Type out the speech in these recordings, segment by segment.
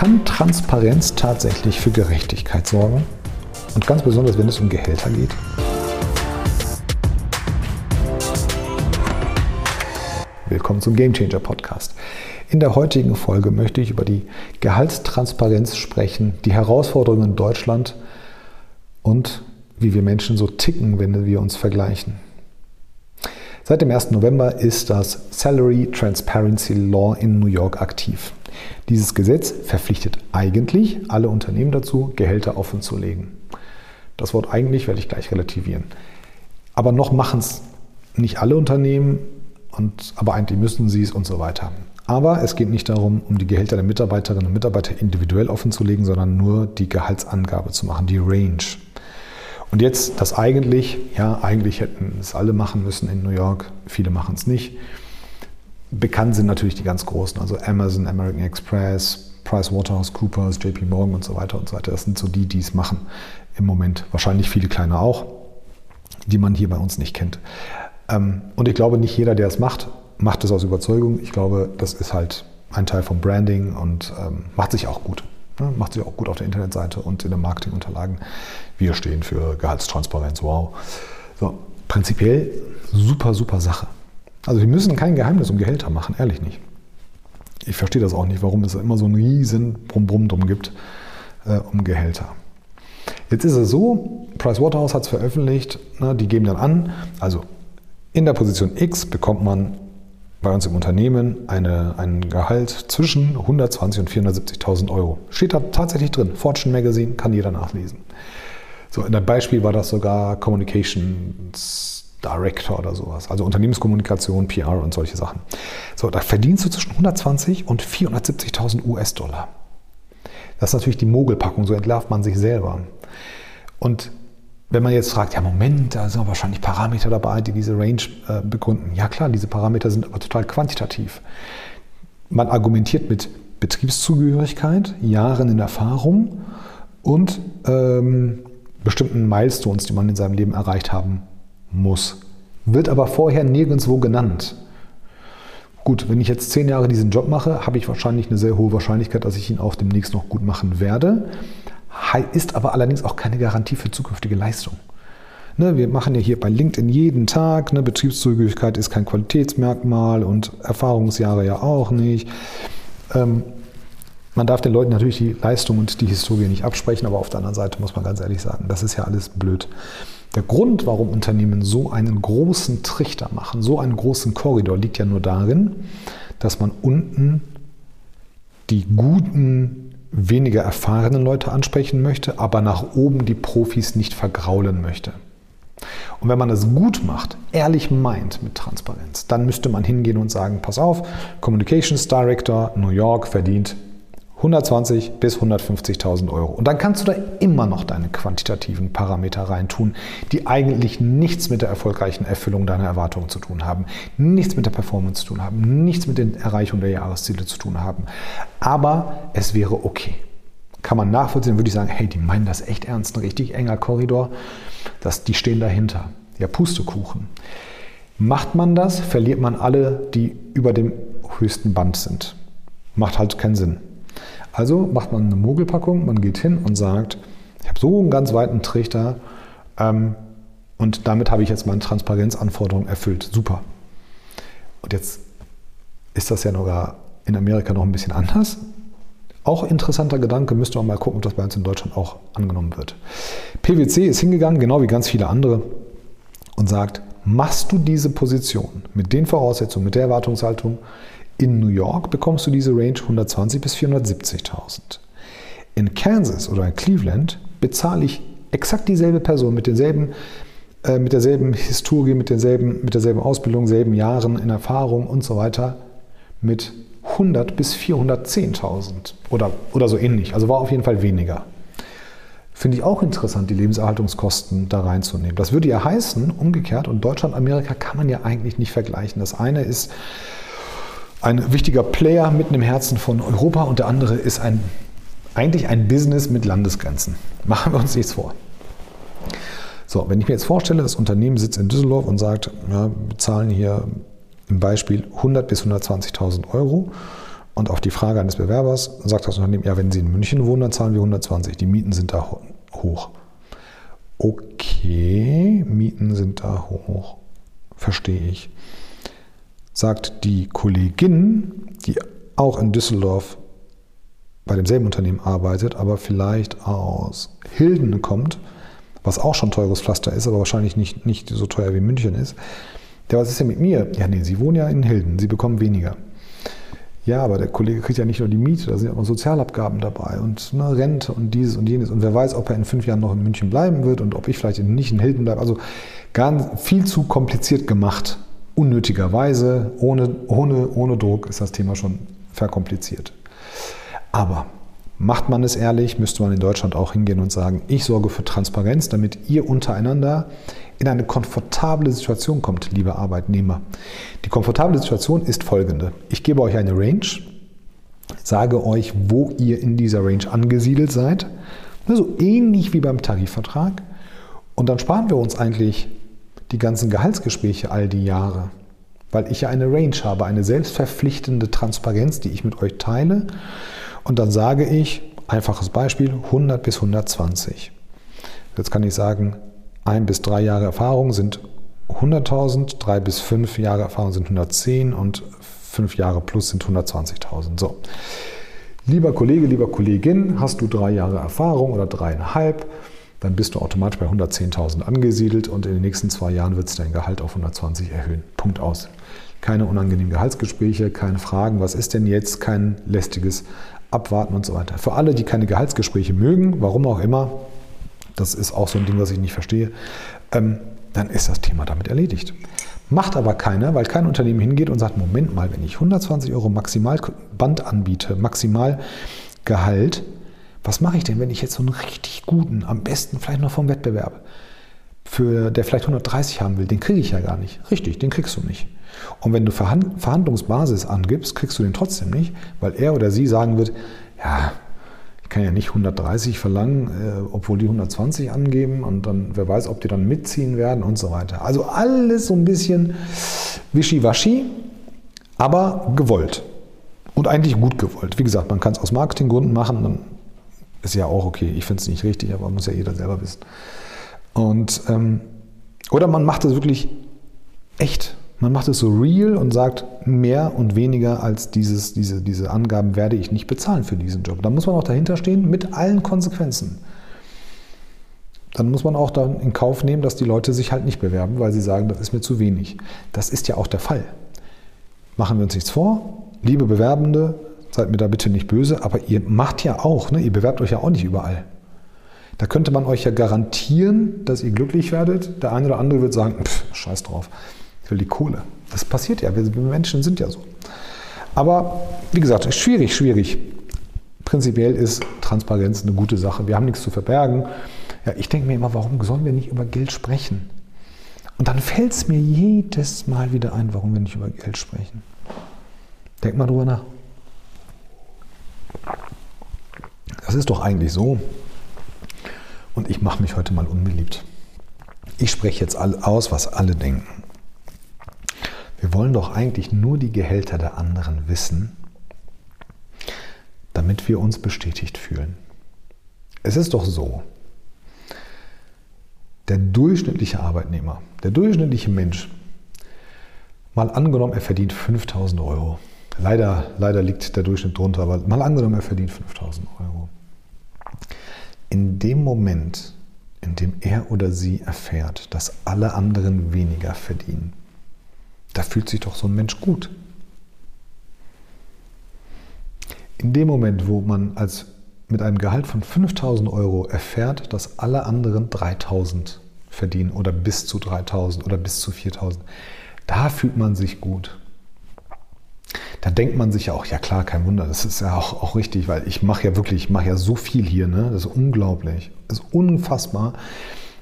Kann Transparenz tatsächlich für Gerechtigkeit sorgen? Und ganz besonders, wenn es um Gehälter geht? Willkommen zum Game Changer Podcast. In der heutigen Folge möchte ich über die Gehaltstransparenz sprechen, die Herausforderungen in Deutschland und wie wir Menschen so ticken, wenn wir uns vergleichen. Seit dem 1. November ist das Salary Transparency Law in New York aktiv. Dieses Gesetz verpflichtet eigentlich alle Unternehmen dazu, Gehälter offenzulegen. Das Wort eigentlich werde ich gleich relativieren. Aber noch machen es nicht alle Unternehmen, und, aber eigentlich müssen sie es und so weiter. Aber es geht nicht darum, um die Gehälter der Mitarbeiterinnen und Mitarbeiter individuell offenzulegen, sondern nur die Gehaltsangabe zu machen, die Range. Und jetzt das eigentlich, ja, eigentlich hätten es alle machen müssen in New York, viele machen es nicht. Bekannt sind natürlich die ganz großen, also Amazon, American Express, PricewaterhouseCoopers, JP Morgan und so weiter und so weiter. Das sind so die, die es machen im Moment. Wahrscheinlich viele kleine auch, die man hier bei uns nicht kennt. Ähm, und ich glaube, nicht jeder, der es macht, macht es aus Überzeugung. Ich glaube, das ist halt ein Teil vom Branding und ähm, macht sich auch gut. Macht sich auch gut auf der Internetseite und in den Marketingunterlagen. Wir stehen für Gehaltstransparenz, wow. So, prinzipiell super, super Sache. Also wir müssen kein Geheimnis um Gehälter machen, ehrlich nicht. Ich verstehe das auch nicht, warum es immer so einen riesen Brumm-Brumm drum gibt äh, um Gehälter. Jetzt ist es so, Pricewaterhouse hat es veröffentlicht, ne, die geben dann an, also in der Position X bekommt man bei uns im Unternehmen eine, ein Gehalt zwischen 120.000 und 470.000 Euro. Steht da tatsächlich drin. Fortune Magazine kann jeder nachlesen. So, in dem Beispiel war das sogar Communications Director oder sowas. Also Unternehmenskommunikation, PR und solche Sachen. So, da verdienst du zwischen 120 und 470.000 US-Dollar. Das ist natürlich die Mogelpackung, so entlarvt man sich selber. Und wenn man jetzt fragt, ja Moment, da sind wahrscheinlich Parameter dabei, die diese Range äh, begründen. Ja klar, diese Parameter sind aber total quantitativ. Man argumentiert mit Betriebszugehörigkeit, Jahren in Erfahrung und ähm, bestimmten Milestones, die man in seinem Leben erreicht haben muss. Wird aber vorher nirgendwo genannt. Gut, wenn ich jetzt zehn Jahre diesen Job mache, habe ich wahrscheinlich eine sehr hohe Wahrscheinlichkeit, dass ich ihn auch demnächst noch gut machen werde. Ist aber allerdings auch keine Garantie für zukünftige Leistung. Ne, wir machen ja hier bei LinkedIn jeden Tag, ne, Betriebszugehörigkeit ist kein Qualitätsmerkmal und Erfahrungsjahre ja auch nicht. Ähm, man darf den Leuten natürlich die Leistung und die Historie nicht absprechen, aber auf der anderen Seite muss man ganz ehrlich sagen, das ist ja alles blöd. Der Grund, warum Unternehmen so einen großen Trichter machen, so einen großen Korridor, liegt ja nur darin, dass man unten die guten, weniger erfahrenen Leute ansprechen möchte, aber nach oben die Profis nicht vergraulen möchte. Und wenn man das gut macht, ehrlich meint mit Transparenz, dann müsste man hingehen und sagen, pass auf, Communications Director New York verdient 120 bis 150.000 Euro. Und dann kannst du da immer noch deine quantitativen Parameter reintun, die eigentlich nichts mit der erfolgreichen Erfüllung deiner Erwartungen zu tun haben, nichts mit der Performance zu tun haben, nichts mit der Erreichung der Jahresziele zu tun haben. Aber es wäre okay. Kann man nachvollziehen, würde ich sagen, hey, die meinen das echt ernst, ein richtig enger Korridor, das, die stehen dahinter. Ja, Pustekuchen. Macht man das, verliert man alle, die über dem höchsten Band sind. Macht halt keinen Sinn. Also macht man eine Mogelpackung, man geht hin und sagt, ich habe so einen ganz weiten Trichter ähm, und damit habe ich jetzt meine Transparenzanforderungen erfüllt. Super. Und jetzt ist das ja sogar in Amerika noch ein bisschen anders. Auch interessanter Gedanke, müsste man mal gucken, ob das bei uns in Deutschland auch angenommen wird. PwC ist hingegangen, genau wie ganz viele andere, und sagt, machst du diese Position mit den Voraussetzungen, mit der Erwartungshaltung, in New York bekommst du diese Range 120 bis 470.000. In Kansas oder in Cleveland bezahle ich exakt dieselbe Person mit denselben äh, mit derselben Historie, mit, denselben, mit derselben Ausbildung, selben Jahren in Erfahrung und so weiter mit 100 bis 410.000 oder, oder so ähnlich. Also war auf jeden Fall weniger. Finde ich auch interessant, die Lebenserhaltungskosten da reinzunehmen. Das würde ja heißen, umgekehrt, und Deutschland, Amerika kann man ja eigentlich nicht vergleichen. Das eine ist ein wichtiger Player mitten im Herzen von Europa und der andere ist ein, eigentlich ein Business mit Landesgrenzen. Machen wir uns nichts vor. So, wenn ich mir jetzt vorstelle, das Unternehmen sitzt in Düsseldorf und sagt, ja, wir zahlen hier im Beispiel 100 bis 120.000 Euro Und auf die Frage eines Bewerbers sagt das Unternehmen, ja, wenn Sie in München wohnen, dann zahlen wir 120. Die Mieten sind da hoch. Okay, Mieten sind da hoch. Verstehe ich. Sagt die Kollegin, die auch in Düsseldorf bei demselben Unternehmen arbeitet, aber vielleicht aus Hilden kommt, was auch schon teures Pflaster ist, aber wahrscheinlich nicht, nicht so teuer wie München ist. Ja, was ist denn mit mir? Ja, nee, Sie wohnen ja in Hilden, Sie bekommen weniger. Ja, aber der Kollege kriegt ja nicht nur die Miete, da sind ja auch Sozialabgaben dabei und ne, Rente und dieses und jenes. Und wer weiß, ob er in fünf Jahren noch in München bleiben wird und ob ich vielleicht nicht in Hilden bleibe. Also ganz viel zu kompliziert gemacht. Unnötigerweise, ohne, ohne, ohne Druck ist das Thema schon verkompliziert. Aber Macht man es ehrlich, müsste man in Deutschland auch hingehen und sagen, ich sorge für Transparenz, damit ihr untereinander in eine komfortable Situation kommt, liebe Arbeitnehmer. Die komfortable Situation ist folgende. Ich gebe euch eine Range, sage euch, wo ihr in dieser Range angesiedelt seid, so also ähnlich wie beim Tarifvertrag. Und dann sparen wir uns eigentlich die ganzen Gehaltsgespräche all die Jahre, weil ich ja eine Range habe, eine selbstverpflichtende Transparenz, die ich mit euch teile. Und dann sage ich, einfaches Beispiel, 100 bis 120. Jetzt kann ich sagen, ein bis drei Jahre Erfahrung sind 100.000, drei bis fünf Jahre Erfahrung sind 110 und fünf Jahre plus sind 120.000. So. Lieber Kollege, lieber Kollegin, hast du drei Jahre Erfahrung oder dreieinhalb, dann bist du automatisch bei 110.000 angesiedelt und in den nächsten zwei Jahren wird es dein Gehalt auf 120 erhöhen. Punkt aus. Keine unangenehmen Gehaltsgespräche, keine Fragen, was ist denn jetzt, kein lästiges abwarten und so weiter. Für alle, die keine Gehaltsgespräche mögen, warum auch immer, das ist auch so ein Ding, was ich nicht verstehe, ähm, dann ist das Thema damit erledigt. Macht aber keiner, weil kein Unternehmen hingeht und sagt, Moment mal, wenn ich 120 Euro Maximalband anbiete, Maximalgehalt, was mache ich denn, wenn ich jetzt so einen richtig guten, am besten vielleicht noch vom Wettbewerb, für der vielleicht 130 haben will, den kriege ich ja gar nicht. Richtig, den kriegst du nicht. Und wenn du Verhandlungsbasis angibst, kriegst du den trotzdem nicht, weil er oder sie sagen wird, ja, ich kann ja nicht 130 verlangen, äh, obwohl die 120 angeben und dann, wer weiß, ob die dann mitziehen werden und so weiter. Also alles so ein bisschen wischiwaschi, aber gewollt. Und eigentlich gut gewollt. Wie gesagt, man kann es aus Marketinggründen machen, dann ist ja auch okay. Ich finde es nicht richtig, aber muss ja jeder selber wissen. Und, ähm, oder man macht es wirklich echt. Man macht es so real und sagt, mehr und weniger als dieses, diese, diese Angaben werde ich nicht bezahlen für diesen Job. Da muss man auch dahinter stehen mit allen Konsequenzen. Dann muss man auch dann in Kauf nehmen, dass die Leute sich halt nicht bewerben, weil sie sagen, das ist mir zu wenig. Das ist ja auch der Fall. Machen wir uns nichts vor. Liebe Bewerbende, seid mir da bitte nicht böse, aber ihr macht ja auch, ne? ihr bewerbt euch ja auch nicht überall. Da könnte man euch ja garantieren, dass ihr glücklich werdet. Der eine oder andere wird sagen, pff, scheiß drauf will die Kohle. Das passiert ja, wir Menschen sind ja so. Aber wie gesagt, schwierig, schwierig. Prinzipiell ist Transparenz eine gute Sache. Wir haben nichts zu verbergen. Ja, ich denke mir immer, warum sollen wir nicht über Geld sprechen? Und dann fällt es mir jedes Mal wieder ein, warum wir nicht über Geld sprechen. Denk mal drüber nach. Das ist doch eigentlich so. Und ich mache mich heute mal unbeliebt. Ich spreche jetzt aus, was alle denken. Wir wollen doch eigentlich nur die Gehälter der anderen wissen, damit wir uns bestätigt fühlen. Es ist doch so, der durchschnittliche Arbeitnehmer, der durchschnittliche Mensch, mal angenommen, er verdient 5000 Euro. Leider, leider liegt der Durchschnitt drunter, aber mal angenommen, er verdient 5000 Euro. In dem Moment, in dem er oder sie erfährt, dass alle anderen weniger verdienen, da fühlt sich doch so ein Mensch gut. In dem Moment, wo man als mit einem Gehalt von 5000 Euro erfährt, dass alle anderen 3000 verdienen oder bis zu 3000 oder bis zu 4000, da fühlt man sich gut. Da denkt man sich ja auch, ja klar, kein Wunder, das ist ja auch, auch richtig, weil ich mache ja wirklich, ich mache ja so viel hier, ne? das ist unglaublich, das ist unfassbar,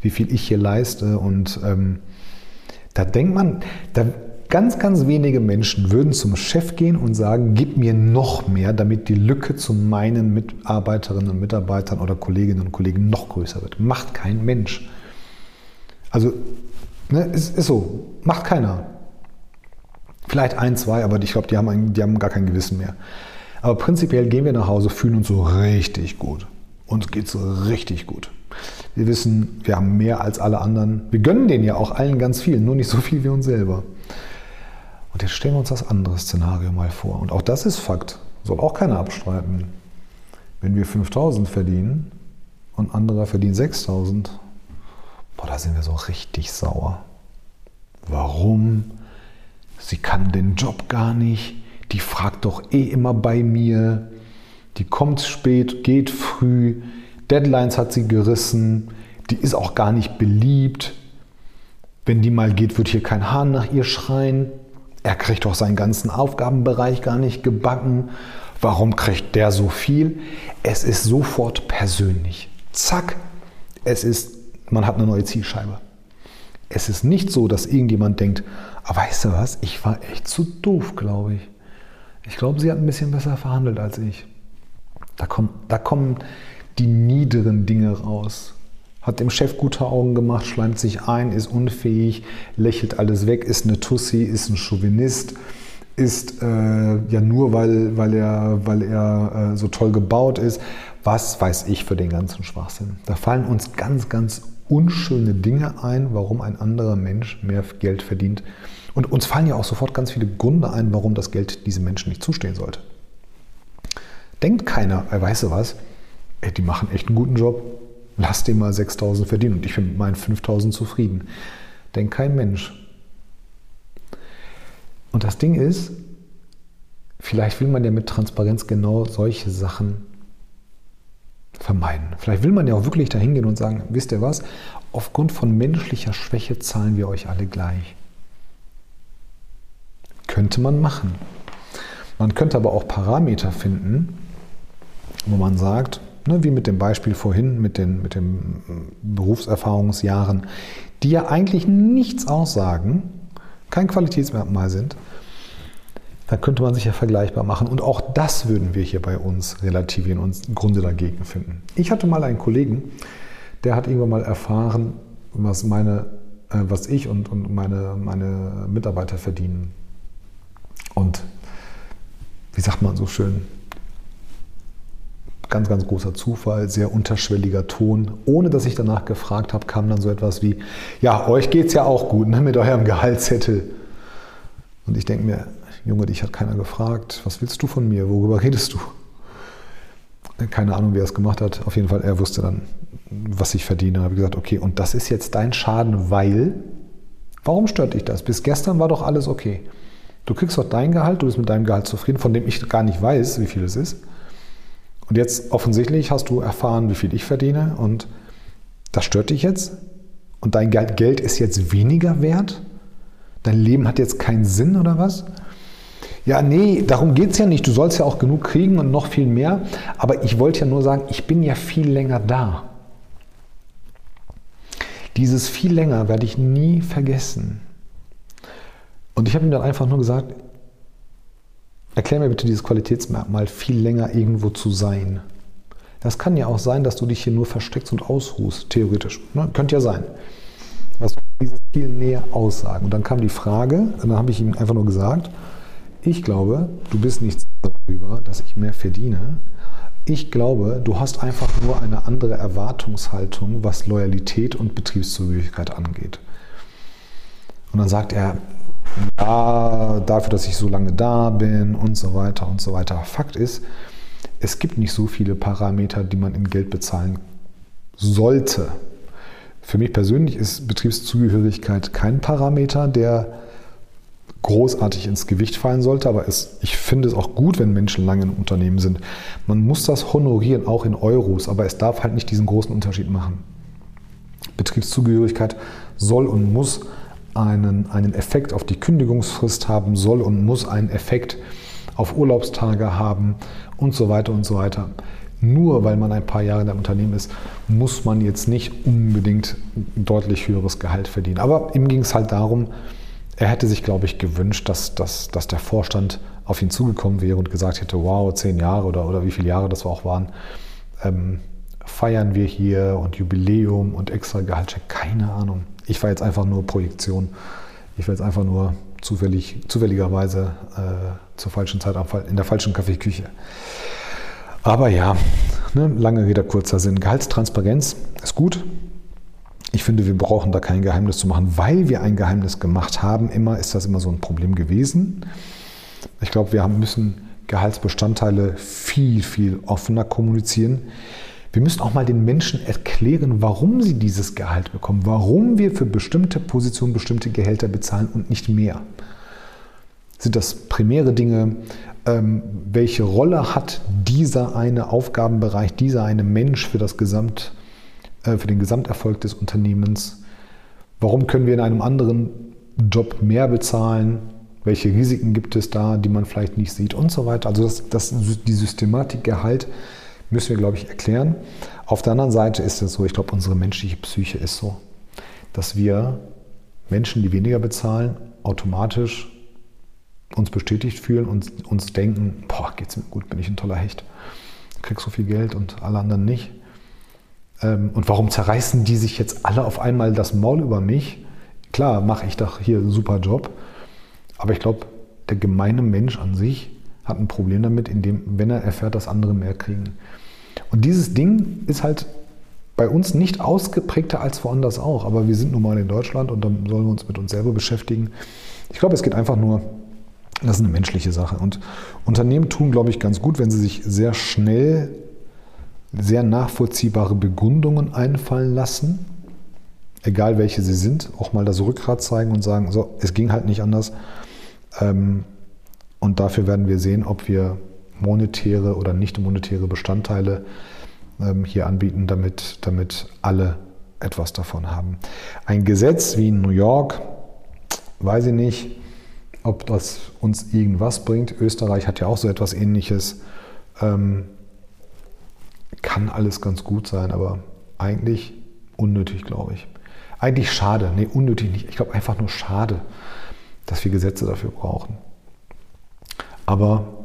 wie viel ich hier leiste und ähm, da denkt man, da, Ganz, ganz wenige Menschen würden zum Chef gehen und sagen, gib mir noch mehr, damit die Lücke zu meinen Mitarbeiterinnen und Mitarbeitern oder Kolleginnen und Kollegen noch größer wird. Macht kein Mensch. Also, ne, ist, ist so, macht keiner. Vielleicht ein, zwei, aber ich glaube, die haben, die haben gar kein Gewissen mehr. Aber prinzipiell gehen wir nach Hause, fühlen uns so richtig gut. Uns geht so richtig gut. Wir wissen, wir haben mehr als alle anderen. Wir gönnen denen ja auch allen ganz viel, nur nicht so viel wie uns selber. Und jetzt stellen wir uns das andere Szenario mal vor. Und auch das ist Fakt. Soll auch keiner abstreiten. Wenn wir 5000 verdienen und anderer verdient 6000, boah, da sind wir so richtig sauer. Warum? Sie kann den Job gar nicht. Die fragt doch eh immer bei mir. Die kommt spät, geht früh. Deadlines hat sie gerissen. Die ist auch gar nicht beliebt. Wenn die mal geht, wird hier kein Hahn nach ihr schreien. Er kriegt doch seinen ganzen Aufgabenbereich gar nicht gebacken. Warum kriegt der so viel? Es ist sofort persönlich. Zack, es ist, man hat eine neue Zielscheibe. Es ist nicht so, dass irgendjemand denkt, ah, weißt du was, ich war echt zu doof, glaube ich. Ich glaube, sie hat ein bisschen besser verhandelt als ich. Da, kommt, da kommen die niederen Dinge raus. Hat dem Chef gute Augen gemacht, schleimt sich ein, ist unfähig, lächelt alles weg, ist eine Tussi, ist ein Chauvinist, ist äh, ja nur, weil, weil er, weil er äh, so toll gebaut ist. Was weiß ich für den ganzen Schwachsinn? Da fallen uns ganz, ganz unschöne Dinge ein, warum ein anderer Mensch mehr Geld verdient. Und uns fallen ja auch sofort ganz viele Gründe ein, warum das Geld diesem Menschen nicht zustehen sollte. Denkt keiner, äh, weißt du was, ey, die machen echt einen guten Job, lass den mal 6000 verdienen und ich bin mit meinen 5000 zufrieden. Denkt kein Mensch. Und das Ding ist, vielleicht will man ja mit Transparenz genau solche Sachen vermeiden. Vielleicht will man ja auch wirklich dahin gehen und sagen, wisst ihr was, aufgrund von menschlicher Schwäche zahlen wir euch alle gleich. Könnte man machen. Man könnte aber auch Parameter finden, wo man sagt, ne, wie mit dem Beispiel vorhin mit den, mit den Berufserfahrungsjahren, die ja eigentlich nichts aussagen, kein Qualitätsmerkmal sind, dann könnte man sich ja vergleichbar machen. Und auch das würden wir hier bei uns relativieren und Gründe dagegen finden. Ich hatte mal einen Kollegen, der hat irgendwann mal erfahren, was, meine, äh, was ich und, und meine, meine Mitarbeiter verdienen. Und wie sagt man so schön, ganz, ganz großer Zufall, sehr unterschwelliger Ton. Ohne dass ich danach gefragt habe, kam dann so etwas wie, ja, euch geht es ja auch gut ne, mit eurem Gehaltszettel. Und ich denke mir, Junge, dich hat keiner gefragt, was willst du von mir, worüber redest du? Keine Ahnung, wie er es gemacht hat. Auf jeden Fall, er wusste dann, was ich verdiene. Habe gesagt, okay, und das ist jetzt dein Schaden, weil, warum stört dich das? Bis gestern war doch alles okay. Du kriegst doch dein Gehalt, du bist mit deinem Gehalt zufrieden, von dem ich gar nicht weiß, wie viel es ist. Und jetzt offensichtlich hast du erfahren, wie viel ich verdiene und das stört dich jetzt und dein Geld ist jetzt weniger wert? Dein Leben hat jetzt keinen Sinn oder was? Ja, nee, darum geht es ja nicht. Du sollst ja auch genug kriegen und noch viel mehr. Aber ich wollte ja nur sagen, ich bin ja viel länger da. Dieses viel länger werde ich nie vergessen. Und ich habe ihm dann einfach nur gesagt, erklär mir bitte dieses Qualitätsmerkmal, viel länger irgendwo zu sein. Das kann ja auch sein, dass du dich hier nur versteckst und ausruhst, theoretisch. Ne? Könnte ja sein. Was dieses viel näher aussagen. Und dann kam die Frage, und dann habe ich ihm einfach nur gesagt, ich glaube, du bist nicht darüber, dass ich mehr verdiene. Ich glaube, du hast einfach nur eine andere Erwartungshaltung, was Loyalität und Betriebszugehörigkeit angeht. Und dann sagt er, ja, dafür, dass ich so lange da bin und so weiter und so weiter. Fakt ist, es gibt nicht so viele Parameter, die man in Geld bezahlen sollte. Für mich persönlich ist Betriebszugehörigkeit kein Parameter, der großartig ins Gewicht fallen sollte, aber es, ich finde es auch gut, wenn Menschen lange im Unternehmen sind. Man muss das honorieren, auch in Euros, aber es darf halt nicht diesen großen Unterschied machen. Betriebszugehörigkeit soll und muss einen, einen Effekt auf die Kündigungsfrist haben, soll und muss einen Effekt auf Urlaubstage haben und so weiter und so weiter. Nur weil man ein paar Jahre in einem Unternehmen ist, muss man jetzt nicht unbedingt deutlich höheres Gehalt verdienen. Aber ihm ging es halt darum, er hätte sich, glaube ich, gewünscht, dass, dass, dass der Vorstand auf ihn zugekommen wäre und gesagt hätte, wow, zehn Jahre oder, oder wie viele Jahre das auch waren, ähm, feiern wir hier und Jubiläum und extra Gehaltscheck, keine Ahnung. Ich war jetzt einfach nur Projektion. Ich war jetzt einfach nur zufällig, zufälligerweise äh, zur falschen Zeit in der falschen Kaffeeküche. Aber ja, ne, lange Rede, kurzer Sinn. Gehaltstransparenz ist gut. Ich finde, wir brauchen da kein Geheimnis zu machen, weil wir ein Geheimnis gemacht haben. Immer ist das immer so ein Problem gewesen. Ich glaube, wir müssen Gehaltsbestandteile viel, viel offener kommunizieren. Wir müssen auch mal den Menschen erklären, warum sie dieses Gehalt bekommen, warum wir für bestimmte Positionen bestimmte Gehälter bezahlen und nicht mehr. Sind das primäre Dinge? Ähm, welche Rolle hat dieser eine Aufgabenbereich, dieser eine Mensch für, das Gesamt, äh, für den Gesamterfolg des Unternehmens? Warum können wir in einem anderen Job mehr bezahlen? Welche Risiken gibt es da, die man vielleicht nicht sieht und so weiter? Also das, das, die Systematik Gehalt müssen wir, glaube ich, erklären. Auf der anderen Seite ist es so, ich glaube, unsere menschliche Psyche ist so, dass wir Menschen, die weniger bezahlen, automatisch uns bestätigt fühlen und uns denken, boah, geht's mir gut, bin ich ein toller Hecht, krieg so viel Geld und alle anderen nicht. Ähm, und warum zerreißen die sich jetzt alle auf einmal das Maul über mich? Klar, mache ich doch hier einen super Job, aber ich glaube, der gemeine Mensch an sich hat ein Problem damit, indem, wenn er erfährt, dass andere mehr kriegen. Und dieses Ding ist halt bei uns nicht ausgeprägter als woanders auch. Aber wir sind nun mal in Deutschland und dann sollen wir uns mit uns selber beschäftigen. Ich glaube, es geht einfach nur, das ist eine menschliche Sache. Und Unternehmen tun, glaube ich, ganz gut, wenn sie sich sehr schnell sehr nachvollziehbare Begründungen einfallen lassen, egal welche sie sind, auch mal das Rückgrat zeigen und sagen, so, es ging halt nicht anders. Ähm, und dafür werden wir sehen, ob wir monetäre oder nicht monetäre Bestandteile ähm, hier anbieten, damit, damit alle etwas davon haben. Ein Gesetz wie in New York, weiß ich nicht, ob das uns irgendwas bringt. Österreich hat ja auch so etwas Ähnliches. Ähm, kann alles ganz gut sein, aber eigentlich unnötig, glaube ich. Eigentlich schade. Nee, unnötig nicht. Ich glaube einfach nur schade, dass wir Gesetze dafür brauchen. Aber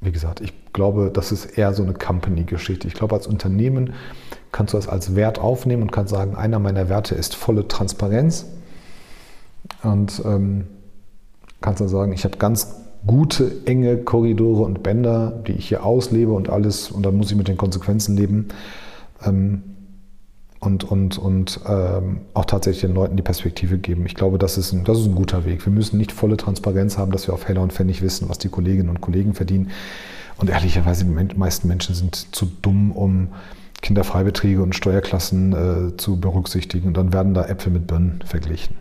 wie gesagt, ich glaube, das ist eher so eine Company-Geschichte. Ich glaube, als Unternehmen kannst du das als Wert aufnehmen und kannst sagen, einer meiner Werte ist volle Transparenz. Und ähm, kannst dann sagen, ich habe ganz gute, enge Korridore und Bänder, die ich hier auslebe und alles, und dann muss ich mit den Konsequenzen leben. Ähm, und, und, und ähm, auch tatsächlich den Leuten die Perspektive geben. Ich glaube, das ist, ein, das ist ein guter Weg. Wir müssen nicht volle Transparenz haben, dass wir auf Heller und Pfennig wissen, was die Kolleginnen und Kollegen verdienen. Und ehrlicherweise, die meisten Menschen sind zu dumm, um Kinderfreibeträge und Steuerklassen äh, zu berücksichtigen. Und dann werden da Äpfel mit Birnen verglichen.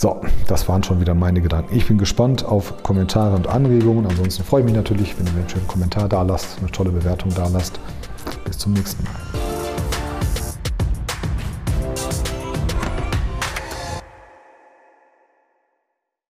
So, das waren schon wieder meine Gedanken. Ich bin gespannt auf Kommentare und Anregungen. Ansonsten freue ich mich natürlich, wenn ihr mir einen schönen Kommentar da lasst, eine tolle Bewertung da lasst. Bis zum nächsten Mal.